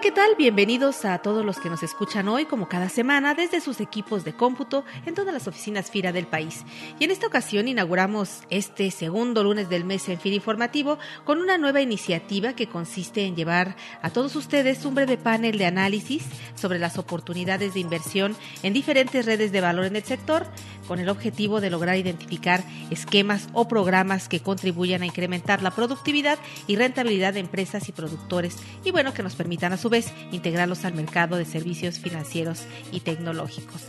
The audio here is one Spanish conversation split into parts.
¿Qué tal? Bienvenidos a todos los que nos escuchan hoy, como cada semana, desde sus equipos de cómputo en todas las oficinas FIRA del país. Y en esta ocasión inauguramos este segundo lunes del mes en FIRA Informativo con una nueva iniciativa que consiste en llevar a todos ustedes un breve panel de análisis sobre las oportunidades de inversión en diferentes redes de valor en el sector, con el objetivo de lograr identificar esquemas o programas que contribuyan a incrementar la productividad y rentabilidad de empresas y productores y bueno, que nos permitan a su vez integrarlos al mercado de servicios financieros y tecnológicos.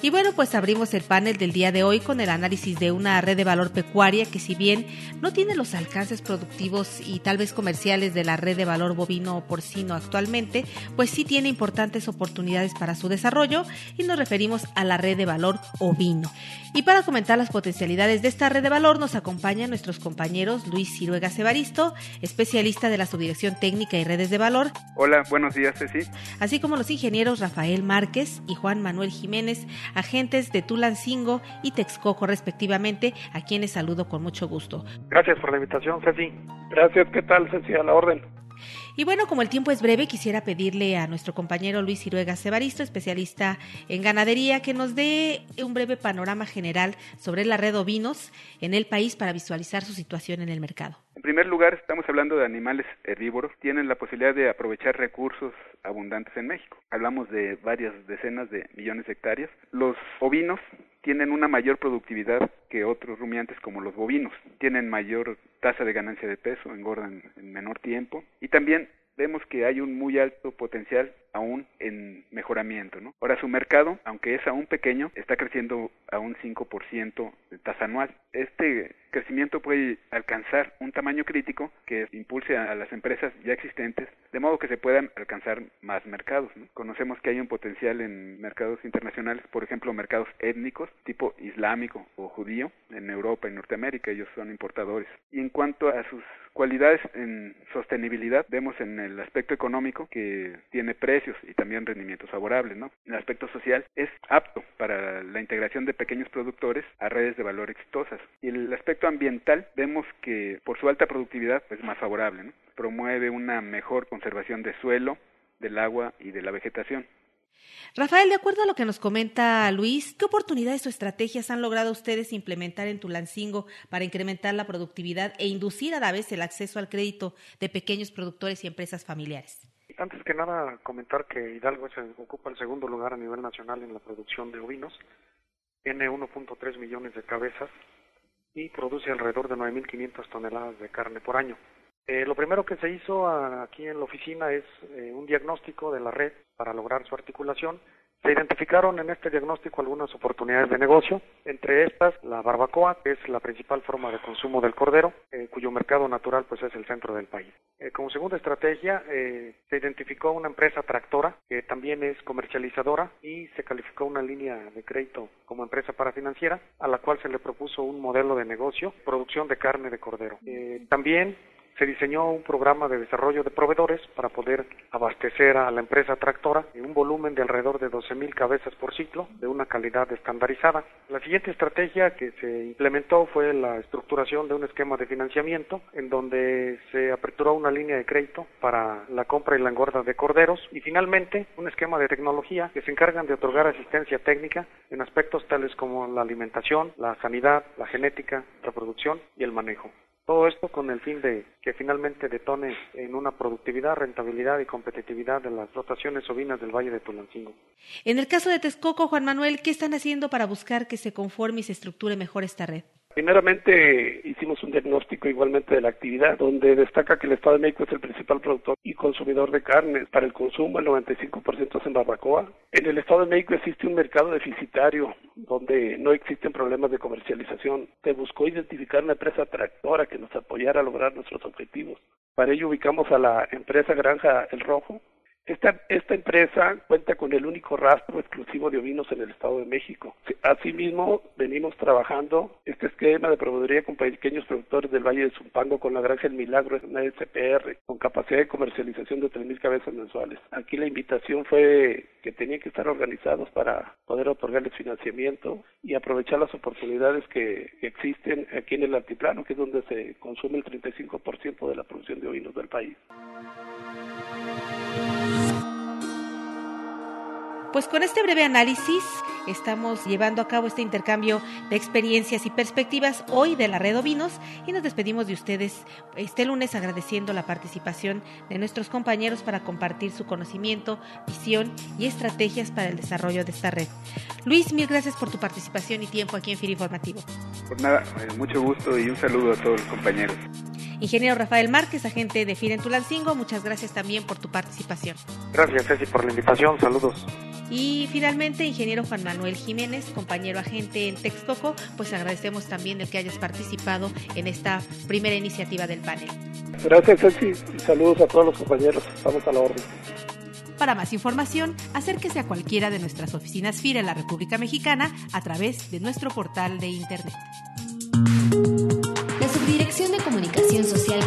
Y bueno, pues abrimos el panel del día de hoy con el análisis de una red de valor pecuaria que si bien no tiene los alcances productivos y tal vez comerciales de la red de valor bovino o porcino actualmente, pues sí tiene importantes oportunidades para su desarrollo y nos referimos a la red de valor ovino. Y para comentar las potencialidades de esta red de valor nos acompañan nuestros compañeros Luis Ciruega Cebaristo, especialista de la Subdirección Técnica y Redes de Valor. Hola, buenos días, Ceci. Así como los ingenieros Rafael Márquez y Juan Manuel Jiménez, agentes de Tulancingo y Texcoco respectivamente, a quienes saludo con mucho gusto. Gracias por la invitación, Ceci. Gracias, ¿qué tal, Ceci? A la orden. Y bueno, como el tiempo es breve, quisiera pedirle a nuestro compañero Luis Ciruega Cebaristo, especialista en ganadería, que nos dé un breve panorama general sobre la red ovinos en el país para visualizar su situación en el mercado. En primer lugar, estamos hablando de animales herbívoros. Tienen la posibilidad de aprovechar recursos abundantes en México. Hablamos de varias decenas de millones de hectáreas. Los ovinos tienen una mayor productividad que otros rumiantes como los bovinos. Tienen mayor tasa de ganancia de peso, engordan en menor tiempo y también vemos que hay un muy alto potencial aún en mejoramiento. ¿no? Ahora su mercado, aunque es aún pequeño, está creciendo a un 5% de tasa anual. Este crecimiento puede alcanzar un tamaño crítico que impulse a las empresas ya existentes, de modo que se puedan alcanzar más mercados. ¿no? Conocemos que hay un potencial en mercados internacionales, por ejemplo, mercados étnicos tipo islámico o judío en Europa y Norteamérica, ellos son importadores. Y en cuanto a sus cualidades en sostenibilidad, vemos en el aspecto económico que tiene precios y también rendimientos favorables, ¿no? El aspecto social es apto para la integración de pequeños productores a redes de valor exitosas. Y el aspecto ambiental vemos que por su alta productividad es más favorable, ¿no? Promueve una mejor conservación de suelo, del agua y de la vegetación. Rafael, de acuerdo a lo que nos comenta Luis, ¿qué oportunidades o estrategias han logrado ustedes implementar en Tulancingo para incrementar la productividad e inducir a la vez el acceso al crédito de pequeños productores y empresas familiares? Antes que nada, comentar que Hidalgo se ocupa el segundo lugar a nivel nacional en la producción de ovinos. Tiene 1.3 millones de cabezas y produce alrededor de 9.500 toneladas de carne por año. Eh, lo primero que se hizo aquí en la oficina es eh, un diagnóstico de la red para lograr su articulación. Se identificaron en este diagnóstico algunas oportunidades de negocio, entre estas la barbacoa, que es la principal forma de consumo del cordero, eh, cuyo mercado natural pues es el centro del país. como segunda estrategia, se identificó una empresa tractora que también es comercializadora y se calificó una línea de crédito como empresa parafinanciera, a la cual se le propuso un modelo de negocio, producción de carne de cordero. también se diseñó un programa de desarrollo de proveedores para poder abastecer a la empresa tractora en un volumen de alrededor de 12.000 cabezas por ciclo de una calidad estandarizada. La siguiente estrategia que se implementó fue la estructuración de un esquema de financiamiento en donde se aperturó una línea de crédito para la compra y la engorda de corderos y finalmente un esquema de tecnología que se encargan de otorgar asistencia técnica en aspectos tales como la alimentación, la sanidad, la genética, la producción y el manejo. Todo esto con el fin de que finalmente detone en una productividad, rentabilidad y competitividad de las rotaciones ovinas del Valle de Tulancingo. En el caso de Texcoco, Juan Manuel, ¿qué están haciendo para buscar que se conforme y se estructure mejor esta red? Primeramente hicimos un diagnóstico igualmente de la actividad, donde destaca que el Estado de México es el principal productor y consumidor de carne para el consumo, el 95% es en barbacoa. En el Estado de México existe un mercado deficitario donde no existen problemas de comercialización. Se buscó identificar una empresa tractora que nos apoyara a lograr nuestros objetivos. Para ello ubicamos a la empresa Granja El Rojo, Esta, esta empresa cuenta con el único rastro exclusivo de ovinos en el Estado de México. Asimismo, venimos trabajando este esquema de proveeduría con pequeños productores del Valle de Zumpango con la Granja El Milagro, una SPR, con capacidad de comercialización de 3.000 cabezas mensuales. Aquí la invitación fue que tenían que estar organizados para poder otorgarles financiamiento y aprovechar las oportunidades que existen aquí en el altiplano, que es donde se consume el 35% de la producción de ovinos del país. Pues con este breve análisis estamos llevando a cabo este intercambio de experiencias y perspectivas hoy de la Red Ovinos y nos despedimos de ustedes este lunes agradeciendo la participación de nuestros compañeros para compartir su conocimiento, visión y estrategias para el desarrollo de esta red. Luis, mil gracias por tu participación y tiempo aquí en FIRA Informativo. Por nada, eh, mucho gusto y un saludo a todos los compañeros. Ingeniero Rafael Márquez, agente de FIRA en Tulancingo, muchas gracias también por tu participación. Gracias, Ceci, por la invitación. Saludos. Y finalmente, ingeniero Juan Manuel Jiménez, compañero agente en Texcoco, pues agradecemos también el que hayas participado en esta primera iniciativa del panel. Gracias, Ceci, y saludos a todos los compañeros. Estamos a la orden. Para más información, acérquese a cualquiera de nuestras oficinas FIRA en la República Mexicana a través de nuestro portal de Internet. La Subdirección de Comunicación Social